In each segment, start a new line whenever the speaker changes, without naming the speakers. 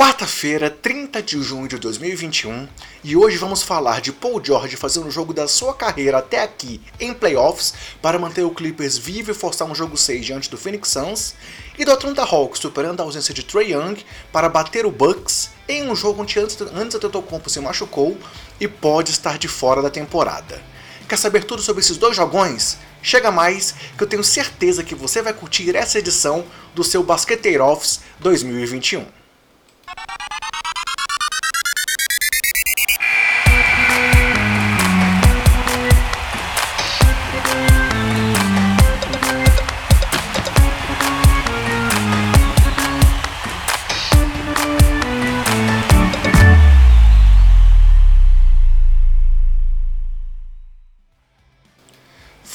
Quarta-feira, 30 de junho de 2021, e hoje vamos falar de Paul George fazendo o jogo da sua carreira até aqui em playoffs para manter o Clippers vivo e forçar um jogo 6 diante do Phoenix Suns, e do Atlanta Hawks superando a ausência de Trey Young para bater o Bucks em um jogo onde antes, antes Antetokounmpo se machucou e pode estar de fora da temporada. Quer saber tudo sobre esses dois jogões? Chega mais, que eu tenho certeza que você vai curtir essa edição do seu Basqueteiro Office 2021.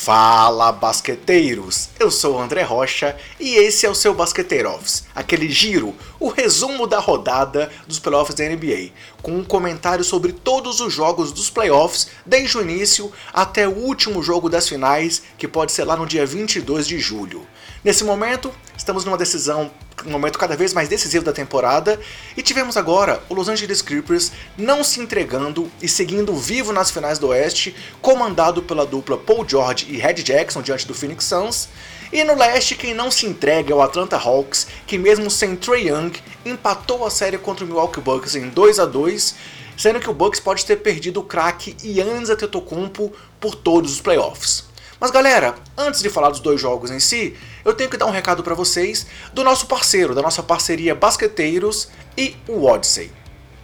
Fala basqueteiros! Eu sou o André Rocha e esse é o seu Basqueteiro Office, aquele giro, o resumo da rodada dos playoffs da NBA, com um comentário sobre todos os jogos dos playoffs, desde o início até o último jogo das finais, que pode ser lá no dia 22 de julho. Nesse momento, estamos numa decisão um momento cada vez mais decisivo da temporada, e tivemos agora o Los Angeles Clippers não se entregando e seguindo vivo nas finais do Oeste, comandado pela dupla Paul George e Red Jackson diante do Phoenix Suns, e no leste, quem não se entrega é o Atlanta Hawks, que mesmo sem Trey Young, empatou a série contra o Milwaukee Bucks em 2 a 2 sendo que o Bucks pode ter perdido o craque Giannis Antetokounmpo por todos os playoffs. Mas galera, antes de falar dos dois jogos em si, eu tenho que dar um recado para vocês do nosso parceiro, da nossa parceria Basqueteiros e o Odyssey.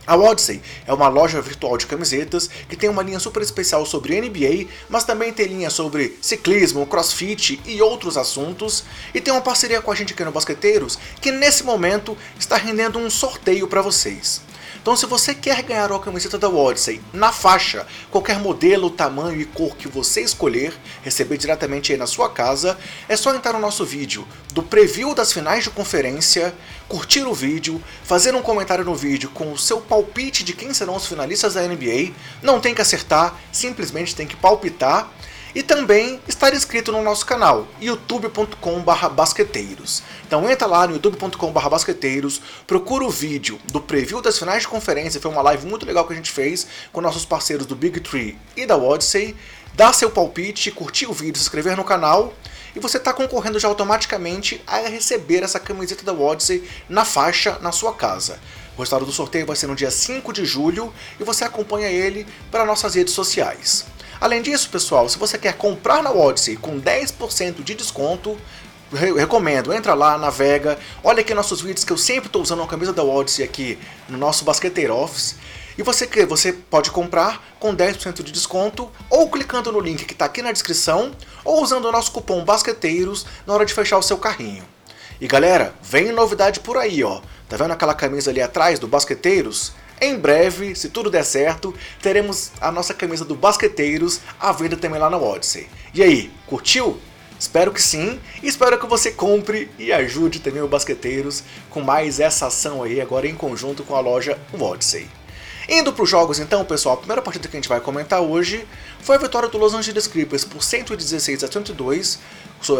A Odyssey é uma loja virtual de camisetas que tem uma linha super especial sobre NBA, mas também tem linha sobre ciclismo, crossfit e outros assuntos. E tem uma parceria com a gente aqui no Basqueteiros que nesse momento está rendendo um sorteio para vocês. Então se você quer ganhar uma camiseta da Odyssey na faixa, qualquer modelo, tamanho e cor que você escolher, receber diretamente aí na sua casa, é só entrar no nosso vídeo do preview das finais de conferência, curtir o vídeo, fazer um comentário no vídeo com o seu palpite de quem serão os finalistas da NBA, não tem que acertar, simplesmente tem que palpitar e também estar inscrito no nosso canal, youtube.com/basqueteiros. Então entra lá no youtube.com/basqueteiros, procura o vídeo do preview das finais de conferência, foi uma live muito legal que a gente fez com nossos parceiros do Big Tree e da Odyssey. Dá seu palpite, curtir o vídeo, se inscrever no canal e você está concorrendo já automaticamente a receber essa camiseta da Odyssey na faixa na sua casa. O resultado do sorteio vai ser no dia 5 de julho e você acompanha ele para nossas redes sociais. Além disso, pessoal, se você quer comprar na Odyssey com 10% de desconto, recomendo, entra lá, navega, olha aqui nossos vídeos que eu sempre estou usando uma camisa da Odyssey aqui no nosso Basqueteiro Office. E você que você pode comprar com 10% de desconto ou clicando no link que está aqui na descrição ou usando o nosso cupom Basqueteiros na hora de fechar o seu carrinho. E galera, vem novidade por aí, ó. Tá vendo aquela camisa ali atrás do Basqueteiros? Em breve, se tudo der certo, teremos a nossa camisa do Basqueteiros à venda também lá na Odyssey. E aí, curtiu? Espero que sim, espero que você compre e ajude também o Basqueteiros com mais essa ação aí agora em conjunto com a loja Odyssey. Indo para os jogos então, pessoal, a primeira partida que a gente vai comentar hoje foi a vitória do Los Angeles Clippers por 116 a 102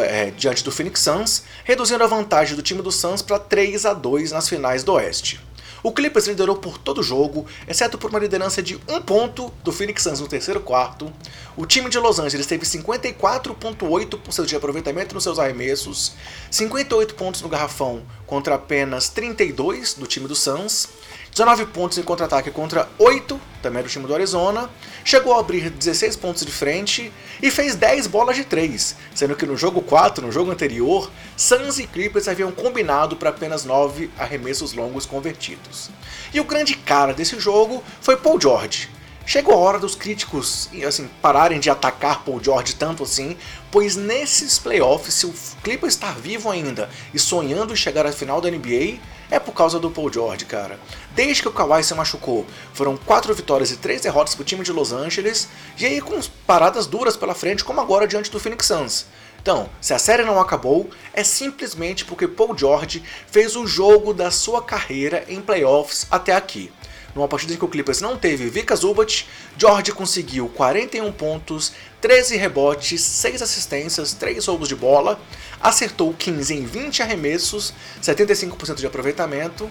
é, diante do Phoenix Suns, reduzindo a vantagem do time do Suns para 3 a 2 nas finais do Oeste. O Clippers liderou por todo o jogo, exceto por uma liderança de um ponto do Phoenix Suns no terceiro quarto. O time de Los Angeles teve 54,8% de aproveitamento nos seus arremessos, 58 pontos no garrafão contra apenas 32 do time do Suns, 19 pontos em contra-ataque contra 8, também do time do Arizona, chegou a abrir 16 pontos de frente e fez 10 bolas de 3, sendo que no jogo 4, no jogo anterior, Suns e Clippers haviam combinado para apenas 9 arremessos longos convertidos. E o grande cara desse jogo foi Paul George, Chegou a hora dos críticos assim, pararem de atacar Paul George tanto assim, pois nesses playoffs, se o Clippers estar vivo ainda e sonhando em chegar à final da NBA, é por causa do Paul George, cara. Desde que o Kawhi se machucou, foram 4 vitórias e 3 derrotas para o time de Los Angeles, e aí com paradas duras pela frente, como agora diante do Phoenix Suns. Então, se a série não acabou, é simplesmente porque Paul George fez o jogo da sua carreira em playoffs até aqui. Numa partida em que o Clippers não teve Vika Zubat, George conseguiu 41 pontos, 13 rebotes, 6 assistências, 3 roubos de bola, acertou 15 em 20 arremessos, 75% de aproveitamento,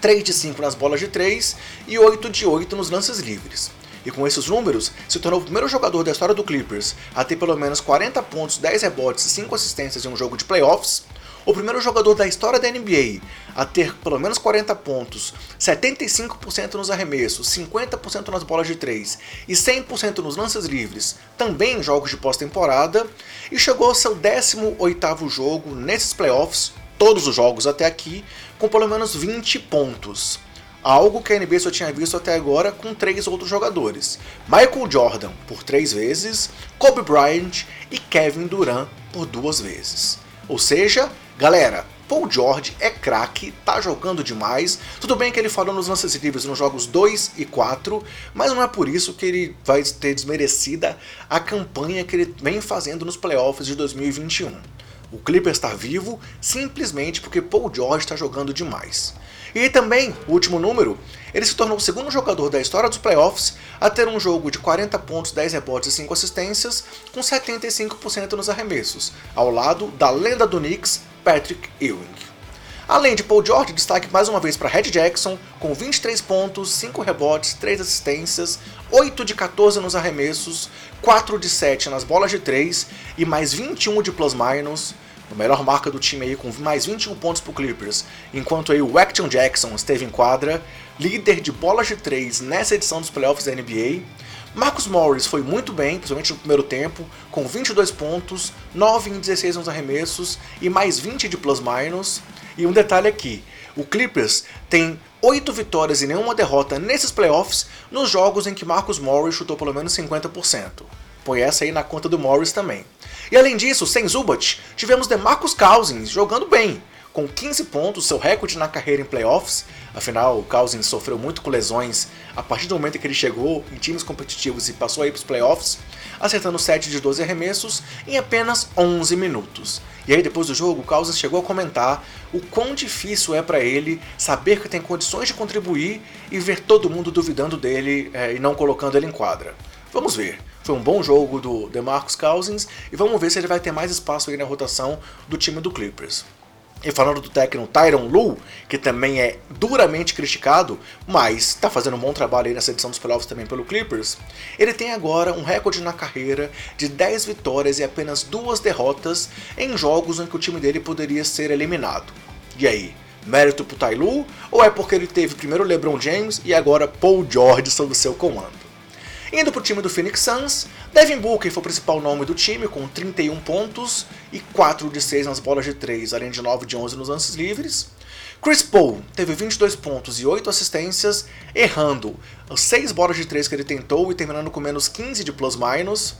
3 de 5 nas bolas de 3 e 8 de 8 nos lances livres. E com esses números, se tornou o primeiro jogador da história do Clippers a ter pelo menos 40 pontos, 10 rebotes e 5 assistências em um jogo de playoffs, o primeiro jogador da história da NBA a ter pelo menos 40 pontos, 75% nos arremessos, 50% nas bolas de 3 e 100% nos lances livres, também em jogos de pós-temporada, e chegou ao seu 18º jogo nesses playoffs, todos os jogos até aqui, com pelo menos 20 pontos. Algo que a NBA só tinha visto até agora com três outros jogadores: Michael Jordan por três vezes, Kobe Bryant e Kevin Durant por duas vezes. Ou seja, galera, Paul George é craque, tá jogando demais. Tudo bem que ele falou nos lances livres nos jogos 2 e 4, mas não é por isso que ele vai ter desmerecida a campanha que ele vem fazendo nos playoffs de 2021. O Clippers está vivo simplesmente porque Paul George está jogando demais. E também, o último número, ele se tornou o segundo jogador da história dos playoffs a ter um jogo de 40 pontos, 10 rebotes e 5 assistências, com 75% nos arremessos, ao lado da lenda do Knicks, Patrick Ewing. Além de Paul George, destaque mais uma vez para Red Jackson, com 23 pontos, 5 rebotes, 3 assistências, 8 de 14 nos arremessos, 4 de 7 nas bolas de 3 e mais 21 de plus-minus, a melhor marca do time aí com mais 21 pontos para Clippers, enquanto aí o Action Jackson esteve em quadra, líder de bolas de 3 nessa edição dos playoffs da NBA. Marcus Morris foi muito bem, principalmente no primeiro tempo, com 22 pontos, 9 em 16 nos arremessos e mais 20 de plus-minus. E um detalhe aqui, o Clippers tem 8 vitórias e nenhuma derrota nesses playoffs nos jogos em que Marcus Morris chutou pelo menos 50%. Põe essa aí na conta do Morris também. E além disso, sem Zubat, tivemos DeMarcus Cousins jogando bem, com 15 pontos, seu recorde na carreira em playoffs. Afinal, o Cousins sofreu muito com lesões a partir do momento que ele chegou em times competitivos e passou aí para os playoffs, acertando 7 de 12 arremessos em apenas 11 minutos. E aí, depois do jogo, o Cousins chegou a comentar o quão difícil é para ele saber que tem condições de contribuir e ver todo mundo duvidando dele é, e não colocando ele em quadra. Vamos ver. Foi um bom jogo do DeMarcus Cousins e vamos ver se ele vai ter mais espaço aí na rotação do time do Clippers. E falando do técnico Tyron Lu, que também é duramente criticado, mas está fazendo um bom trabalho aí nessa edição dos playoffs também pelo Clippers, ele tem agora um recorde na carreira de 10 vitórias e apenas duas derrotas em jogos em que o time dele poderia ser eliminado. E aí, mérito pro Ty Lu, ou é porque ele teve primeiro LeBron James e agora Paul George sob seu comando? Indo para o time do Phoenix Suns, Devin Booker foi o principal nome do time, com 31 pontos e 4 de 6 nas bolas de 3, além de 9 de 11 nos lances livres. Chris Paul teve 22 pontos e 8 assistências, errando as 6 bolas de 3 que ele tentou e terminando com menos 15 de plus-minus.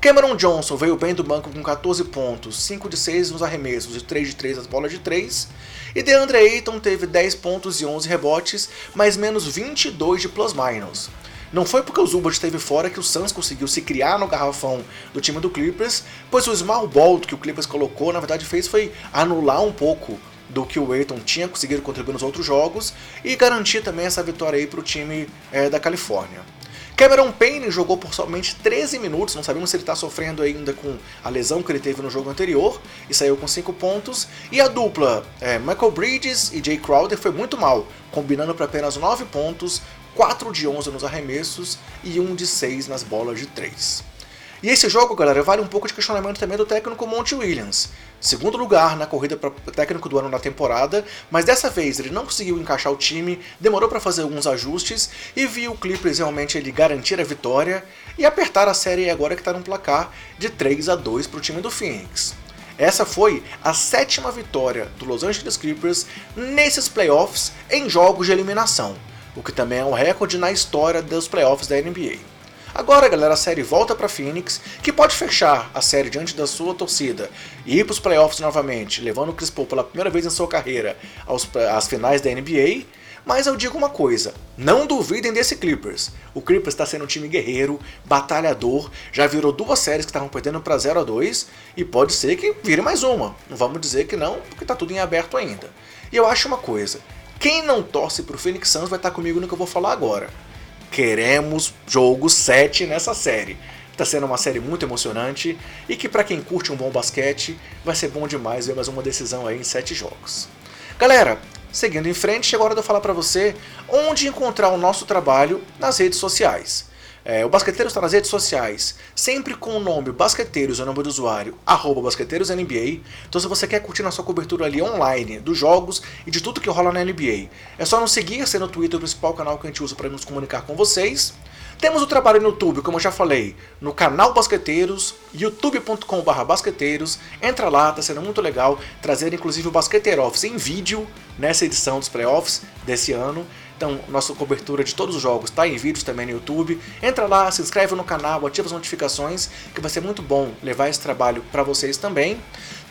Cameron Johnson veio bem do banco com 14 pontos, 5 de 6 nos arremessos e 3 de 3 nas bolas de 3. E DeAndre Ayton teve 10 pontos e 11 rebotes, mas menos 22 de plus-minus. Não foi porque o Zubat esteve fora que o Suns conseguiu se criar no garrafão do time do Clippers, pois o small ball que o Clippers colocou, na verdade, fez foi anular um pouco do que o Aiton tinha conseguido contribuir nos outros jogos e garantir também essa vitória aí para o time é, da Califórnia. Cameron Payne jogou por somente 13 minutos, não sabemos se ele está sofrendo ainda com a lesão que ele teve no jogo anterior, e saiu com 5 pontos. E a dupla é, Michael Bridges e Jay Crowder foi muito mal, combinando para apenas 9 pontos, 4 de 11 nos arremessos e 1 de 6 nas bolas de 3. E esse jogo, galera, vale um pouco de questionamento também do técnico Monty Williams. Segundo lugar na corrida para técnico do ano na temporada, mas dessa vez ele não conseguiu encaixar o time, demorou para fazer alguns ajustes e viu o Clippers realmente ele garantir a vitória e apertar a série agora que está no placar de 3 a 2 para o time do Phoenix. Essa foi a sétima vitória do Los Angeles Clippers nesses playoffs em jogos de eliminação o que também é um recorde na história dos playoffs da NBA. Agora, galera, a série volta para Phoenix, que pode fechar a série diante da sua torcida e ir para os playoffs novamente, levando o Chris Paul pela primeira vez em sua carreira aos, às finais da NBA. Mas eu digo uma coisa, não duvidem desse Clippers. O Clippers está sendo um time guerreiro, batalhador, já virou duas séries que estavam perdendo para 0 a 2 e pode ser que vire mais uma. Não vamos dizer que não, porque está tudo em aberto ainda. E eu acho uma coisa, quem não torce pro Phoenix Suns vai estar comigo no que eu vou falar agora. Queremos jogo 7 nessa série. Está sendo uma série muito emocionante e que para quem curte um bom basquete vai ser bom demais ver mais uma decisão aí em 7 jogos. Galera, seguindo em frente, chegou a hora de eu falar para você onde encontrar o nosso trabalho nas redes sociais. É, o Basqueteiros está nas redes sociais, sempre com o nome Basqueteiros, o nome do usuário, arroba BasqueteirosNBA. Então se você quer curtir nossa cobertura ali online, dos jogos e de tudo que rola na NBA, é só nos seguir, ser no Twitter o principal canal que a gente usa para nos comunicar com vocês. Temos o trabalho no YouTube, como eu já falei, no canal Basqueteiros, youtube.com.br basqueteiros. Entra lá, tá sendo muito legal trazer inclusive o Basqueteiro Office em vídeo nessa edição dos playoffs desse ano. Então, nossa cobertura de todos os jogos está em vídeos também no YouTube. Entra lá, se inscreve no canal, ativa as notificações, que vai ser muito bom levar esse trabalho para vocês também.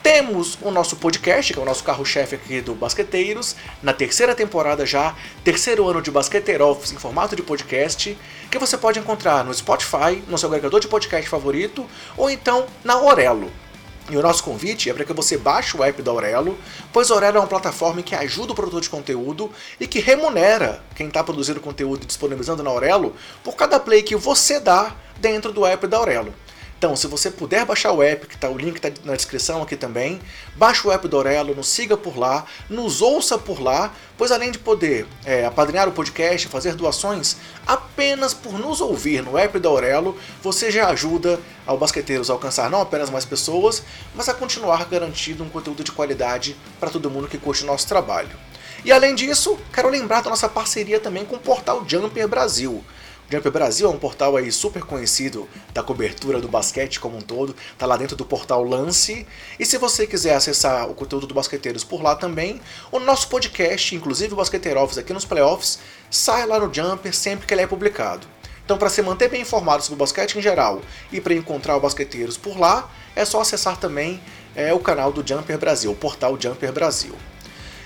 Temos o nosso podcast, que é o nosso carro-chefe aqui do Basqueteiros, na terceira temporada já, terceiro ano de Basqueteiro Office em formato de podcast, que você pode encontrar no Spotify, no seu agregador de podcast favorito, ou então na Orelo. E o nosso convite é para que você baixe o app da Aurelo, pois a Aurelo é uma plataforma que ajuda o produtor de conteúdo e que remunera quem está produzindo conteúdo e disponibilizando na Aurelo por cada play que você dá dentro do app da Aurelo. Então, se você puder baixar o app, que tá, o link está na descrição aqui também, baixe o app do Aurelo, nos siga por lá, nos ouça por lá, pois além de poder é, apadrinhar o podcast, fazer doações, apenas por nos ouvir no app da Aurelo, você já ajuda ao Basqueteiros a alcançar não apenas mais pessoas, mas a continuar garantindo um conteúdo de qualidade para todo mundo que curte o nosso trabalho. E além disso, quero lembrar da nossa parceria também com o portal Jumper Brasil. Jumper Brasil é um portal aí super conhecido da cobertura do basquete como um todo, tá lá dentro do portal Lance. E se você quiser acessar o conteúdo do Basqueteiros por lá também, o nosso podcast, inclusive o Basqueteiro Office aqui nos playoffs, sai lá no Jumper sempre que ele é publicado. Então, para se manter bem informado sobre o basquete em geral e para encontrar o Basqueteiros por lá, é só acessar também é, o canal do Jumper Brasil, o portal Jumper Brasil.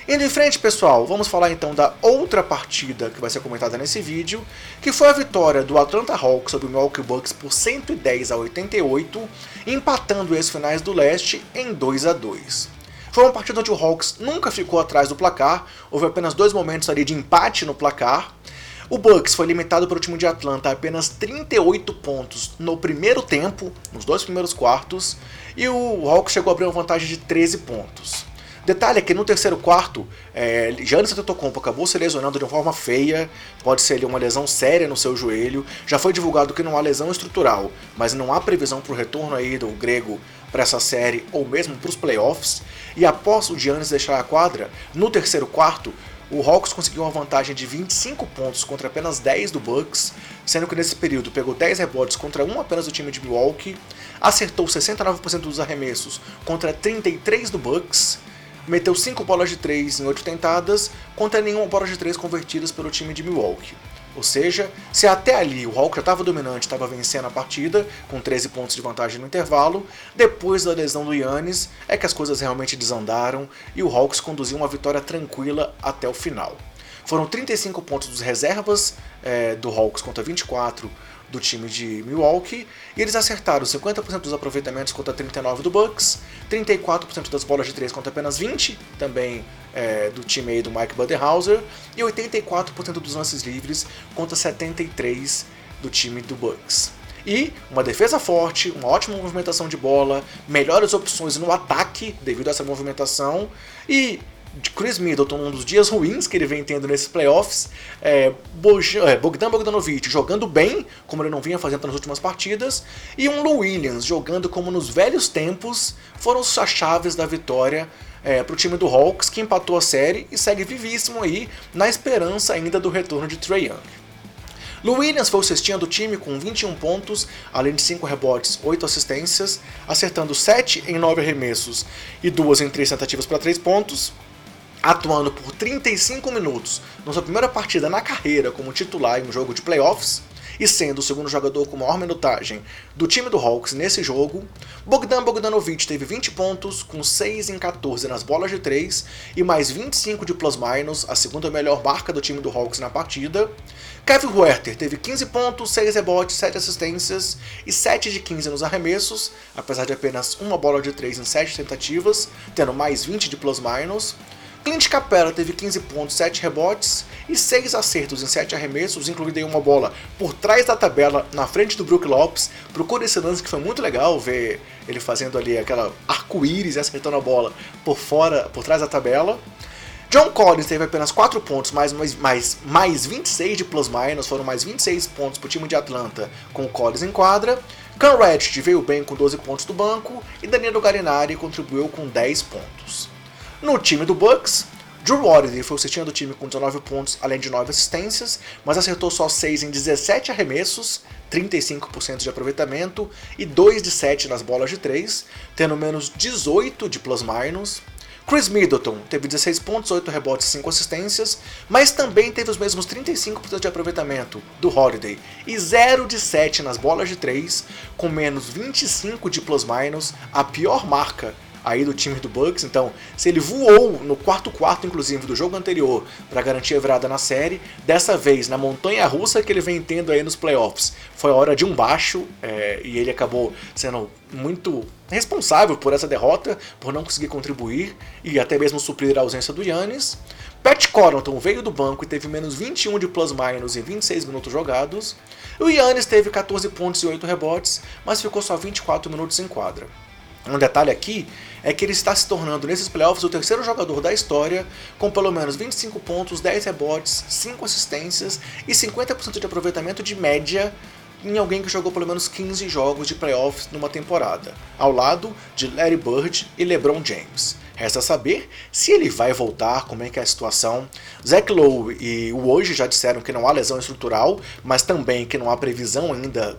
Indo em frente, pessoal, vamos falar então da outra partida que vai ser comentada nesse vídeo, que foi a vitória do Atlanta Hawks sobre o Milwaukee Bucks por 110 a 88, empatando as finais do leste em 2 a 2. Foi uma partida onde o Hawks nunca ficou atrás do placar, houve apenas dois momentos ali de empate no placar. O Bucks foi limitado pelo time de Atlanta a apenas 38 pontos no primeiro tempo, nos dois primeiros quartos, e o Hawks chegou a abrir uma vantagem de 13 pontos. Detalhe é que no terceiro quarto, é, Giannis Antetokounmpo acabou se lesionando de uma forma feia, pode ser ali, uma lesão séria no seu joelho. Já foi divulgado que não há lesão estrutural, mas não há previsão para o retorno aí do grego para essa série ou mesmo para os playoffs. E após o Giannis deixar a quadra, no terceiro quarto, o Hawks conseguiu uma vantagem de 25 pontos contra apenas 10 do Bucks, sendo que nesse período pegou 10 rebotes contra um apenas do time de Milwaukee, acertou 69% dos arremessos contra 33 do Bucks meteu 5 bolas de 3 em 8 tentadas, contra nenhuma bola de 3 convertidas pelo time de Milwaukee. Ou seja, se até ali o Hawk já estava dominante, estava vencendo a partida, com 13 pontos de vantagem no intervalo, depois da lesão do Yannis é que as coisas realmente desandaram e o Hawks conduziu uma vitória tranquila até o final. Foram 35 pontos dos reservas é, do Hawks contra 24 do time de Milwaukee, e eles acertaram 50% dos aproveitamentos contra 39 do Bucks, 34% das bolas de 3 contra apenas 20, também é, do time aí do Mike Budenhauser, e 84% dos lances livres contra 73 do time do Bucks. E uma defesa forte, uma ótima movimentação de bola, melhores opções no ataque devido a essa movimentação e de Chris Middleton, um dos dias ruins que ele vem tendo nesses playoffs, é, é, Bogdan Bogdanovic jogando bem, como ele não vinha fazendo nas últimas partidas, e um Lou Williams jogando como nos velhos tempos, foram as chaves da vitória é, para o time do Hawks, que empatou a série e segue vivíssimo aí, na esperança ainda do retorno de Trey Young. Lou Williams foi o cestinha do time com 21 pontos, além de 5 rebotes, 8 assistências, acertando 7 em 9 arremessos e 2 em 3 tentativas para 3 pontos, atuando por 35 minutos na sua primeira partida na carreira como titular em um jogo de playoffs e sendo o segundo jogador com maior minutagem do time do Hawks nesse jogo, Bogdan Bogdanovic teve 20 pontos, com 6 em 14 nas bolas de 3 e mais 25 de plus-minus, a segunda melhor marca do time do Hawks na partida. Kevin Huerter teve 15 pontos, 6 rebotes, 7 assistências e 7 de 15 nos arremessos, apesar de apenas uma bola de 3 em 7 tentativas, tendo mais 20 de plus-minus. Clint Capella teve 15 pontos, 7 rebotes e 6 acertos em 7 arremessos, incluindo uma bola por trás da tabela, na frente do Brook Lopes. Procura esse lance que foi muito legal ver ele fazendo ali aquela arco-íris e acertando a bola por fora, por trás da tabela. John Collins teve apenas 4 pontos, mais, mais, mais, mais 26 de plus-minus, foram mais 26 pontos para o time de Atlanta com o Collins em quadra. Cam Reddish veio bem com 12 pontos do banco e Danilo Garinari contribuiu com 10 pontos. No time do Bucks, Drew Holiday foi o cestinha do time com 19 pontos, além de 9 assistências, mas acertou só 6 em 17 arremessos, 35% de aproveitamento e 2 de 7 nas bolas de 3, tendo menos 18 de plus-minus. Chris Middleton teve 16 pontos, 8 rebotes e 5 assistências, mas também teve os mesmos 35% de aproveitamento do Holiday e 0 de 7 nas bolas de 3, com menos 25 de plus-minus, a pior marca aí do time do Bucks. Então, se ele voou no quarto quarto, inclusive, do jogo anterior para garantir a virada na série, dessa vez na montanha russa que ele vem tendo aí nos playoffs, foi a hora de um baixo é, e ele acabou sendo muito responsável por essa derrota, por não conseguir contribuir e até mesmo suprir a ausência do Yannis. Pat Connaughton veio do banco e teve menos 21 de plus-minus em 26 minutos jogados. O Yannis teve 14 pontos e 8 rebotes, mas ficou só 24 minutos em quadra. Um detalhe aqui é que ele está se tornando nesses playoffs o terceiro jogador da história com pelo menos 25 pontos, 10 rebotes, 5 assistências e 50% de aproveitamento de média em alguém que jogou pelo menos 15 jogos de playoffs numa temporada, ao lado de Larry Bird e LeBron James. Resta saber se ele vai voltar, como é que é a situação. Zach Lowe e o Hoje já disseram que não há lesão estrutural, mas também que não há previsão ainda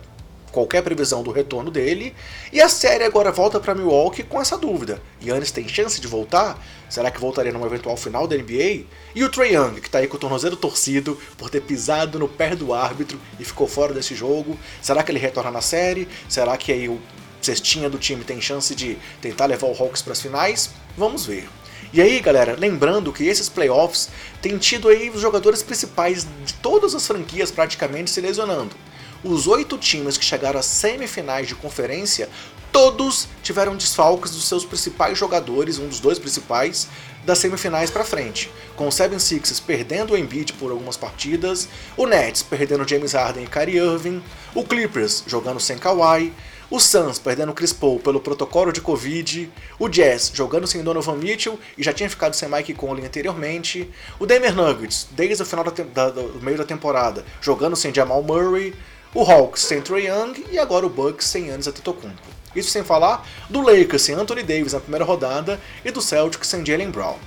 qualquer previsão do retorno dele. E a série agora volta para Milwaukee com essa dúvida. Yannis tem chance de voltar? Será que voltaria numa eventual final da NBA? E o Trae Young, que está aí com o tornozelo torcido por ter pisado no pé do árbitro e ficou fora desse jogo. Será que ele retorna na série? Será que aí o cestinha do time tem chance de tentar levar o Hawks para as finais? Vamos ver. E aí, galera, lembrando que esses playoffs têm tido aí os jogadores principais de todas as franquias praticamente se lesionando os oito times que chegaram às semifinais de conferência, todos tiveram desfalques dos seus principais jogadores, um dos dois principais, das semifinais para frente, com o 76ers perdendo o Embiid por algumas partidas, o Nets perdendo James Harden e Kyrie Irving, o Clippers jogando sem Kawhi, o Suns perdendo Chris Paul pelo protocolo de Covid, o Jazz jogando sem Donovan Mitchell e já tinha ficado sem Mike Conley anteriormente, o Denver Nuggets desde o final da, da, do meio da temporada jogando sem Jamal Murray, o Hawks sem Trae Young e agora o Bucks sem Giannis Antetokounmpo. Isso sem falar do Lakers sem Anthony Davis na primeira rodada e do Celtics sem Jalen Brown.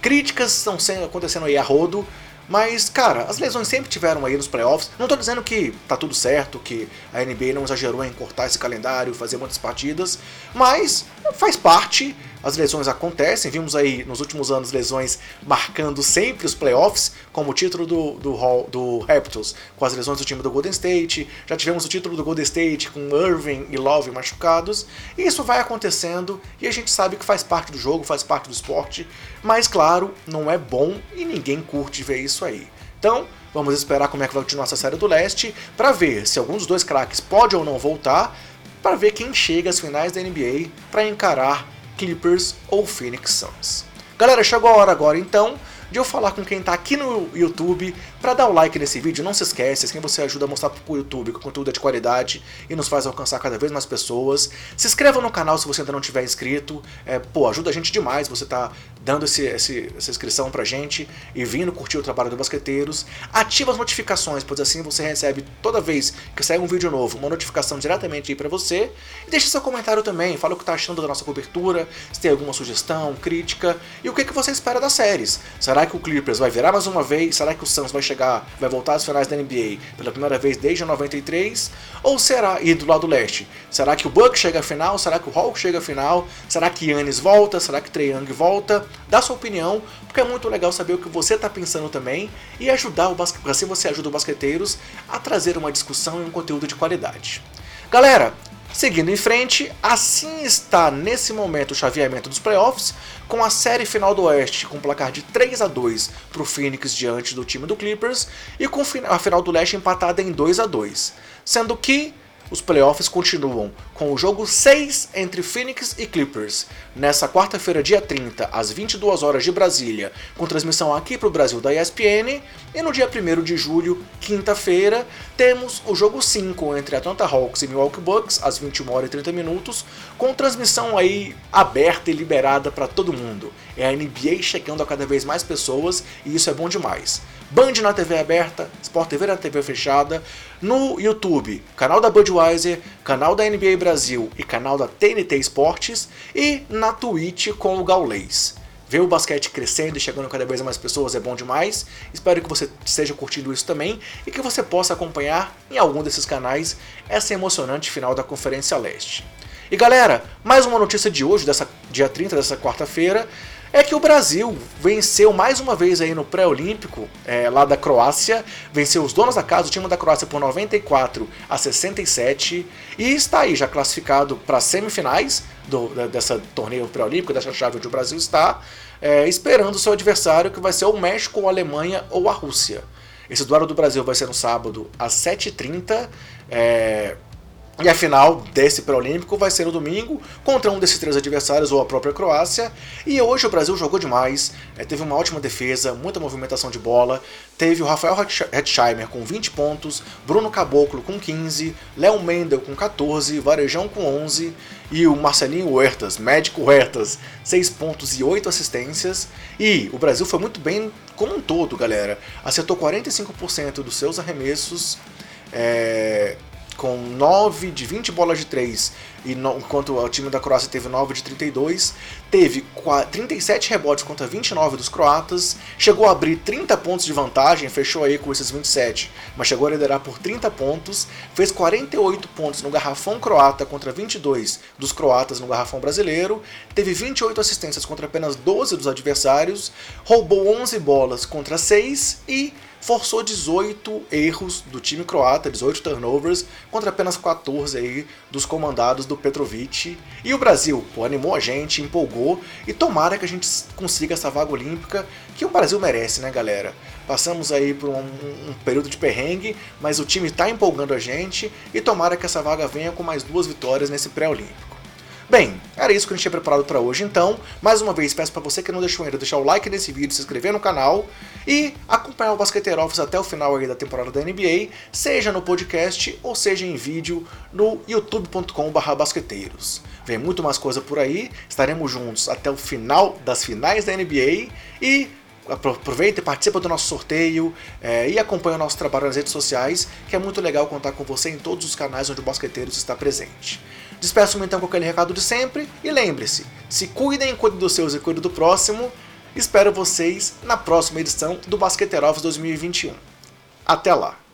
Críticas estão acontecendo aí a rodo, mas, cara, as lesões sempre tiveram aí nos playoffs. Não tô dizendo que tá tudo certo, que a NBA não exagerou em cortar esse calendário, fazer muitas partidas, mas faz parte as lesões acontecem, vimos aí nos últimos anos lesões marcando sempre os playoffs, como o título do, do, do Raptors com as lesões do time do Golden State, já tivemos o título do Golden State com Irving e Love machucados, e isso vai acontecendo e a gente sabe que faz parte do jogo, faz parte do esporte, mas claro, não é bom e ninguém curte ver isso aí. Então, vamos esperar como é que vai continuar essa série do leste para ver se algum dos dois craques pode ou não voltar, para ver quem chega às finais da NBA para encarar Clippers ou Phoenix Suns. Galera, chegou a hora agora então de eu falar com quem está aqui no YouTube para dar o like nesse vídeo. Não se esquece, assim você ajuda a mostrar para o YouTube que o conteúdo é de qualidade e nos faz alcançar cada vez mais pessoas. Se inscreva no canal se você ainda não tiver inscrito. É, pô, ajuda a gente demais você tá dando esse, esse, essa inscrição pra gente e vindo curtir o trabalho do Basqueteiros. Ativa as notificações, pois assim você recebe toda vez que sair um vídeo novo uma notificação diretamente aí para você. E deixe seu comentário também, fala o que tá achando da nossa cobertura, se tem alguma sugestão, crítica e o que, que você espera das séries. Será que o Clippers vai virar mais uma vez? Será que o Suns vai chegar, vai voltar às finais da NBA pela primeira vez desde 93? Ou será, e do lado leste, será que o Bucks chega à final? Será que o Hawks chega à final? Será que Yannis volta? Será que Trae Young volta? dá sua opinião, porque é muito legal saber o que você está pensando também e ajudar o basque... assim você ajuda os basqueteiros a trazer uma discussão e um conteúdo de qualidade. Galera, seguindo em frente, assim está nesse momento o chaveamento dos playoffs, com a série final do Oeste com placar de 3 a 2 para o Phoenix diante do time do Clippers e com a final do Leste empatada em 2 a 2 sendo que os playoffs continuam com o jogo 6 entre Phoenix e Clippers, nessa quarta-feira, dia 30, às 22 horas de Brasília, com transmissão aqui para o Brasil da ESPN, e no dia 1 de julho, quinta-feira, temos o jogo 5 entre Atlanta Hawks e Milwaukee Bucks, às 21 horas e 30 minutos, com transmissão aí aberta e liberada para todo mundo. É a NBA chegando a cada vez mais pessoas e isso é bom demais. Band na TV aberta, Sport TV na TV fechada, no YouTube, canal da Budweiser, canal da NBA Brasil e canal da TNT Esportes e na Twitch com o Gaulês. Ver o basquete crescendo e chegando cada vez mais pessoas é bom demais. Espero que você esteja curtindo isso também e que você possa acompanhar em algum desses canais essa emocionante final da Conferência Leste. E galera, mais uma notícia de hoje, dessa dia 30 dessa quarta-feira é que o Brasil venceu mais uma vez aí no pré-olímpico, é, lá da Croácia, venceu os donos da casa, o time da Croácia por 94 a 67 e está aí já classificado para as semifinais do, dessa torneio pré-olímpico, dessa chave onde o Brasil está, é, esperando o seu adversário que vai ser o México, ou a Alemanha ou a Rússia. Esse duelo do Brasil vai ser no sábado às 7h30. É, e a final desse pré-olímpico vai ser no domingo contra um desses três adversários ou a própria Croácia. E hoje o Brasil jogou demais, é, teve uma ótima defesa, muita movimentação de bola. Teve o Rafael Hetzheimer com 20 pontos, Bruno Caboclo com 15, Léo Mendel com 14, Varejão com 11 e o Marcelinho Huertas, médico Huertas, 6 pontos e 8 assistências. E o Brasil foi muito bem como um todo, galera. Acertou 45% dos seus arremessos. É, com 9 de 20 bolas de 3, e no, enquanto o time da Croácia teve 9 de 32, teve 37 rebotes contra 29 dos croatas, chegou a abrir 30 pontos de vantagem, fechou aí com esses 27, mas chegou a liderar por 30 pontos, fez 48 pontos no garrafão croata contra 22 dos croatas no garrafão brasileiro, teve 28 assistências contra apenas 12 dos adversários, roubou 11 bolas contra 6 e forçou 18 erros do time croata, 18 turnovers, contra apenas 14 aí dos comandados do Petrovic. E o Brasil, pô, animou a gente, empolgou e tomara que a gente consiga essa vaga olímpica que o Brasil merece, né, galera? Passamos aí por um, um período de perrengue, mas o time está empolgando a gente e tomara que essa vaga venha com mais duas vitórias nesse pré-olímpico. Bem, era isso que a gente tinha preparado para hoje então. Mais uma vez, peço para você que não deixou ainda deixar o like nesse vídeo, se inscrever no canal e acompanhar o Basqueteiro Office até o final aí da temporada da NBA, seja no podcast ou seja em vídeo no youtube.com/basqueteiros. Vem muito mais coisa por aí, estaremos juntos até o final das finais da NBA e aproveita e participa do nosso sorteio é, e acompanha o nosso trabalho nas redes sociais, que é muito legal contar com você em todos os canais onde o Basqueteiros está presente. Despeço-me então com aquele recado de sempre e lembre-se: se cuidem, cuidem dos seus e cuidem do próximo. Espero vocês na próxima edição do Basqueteiros 2021. Até lá!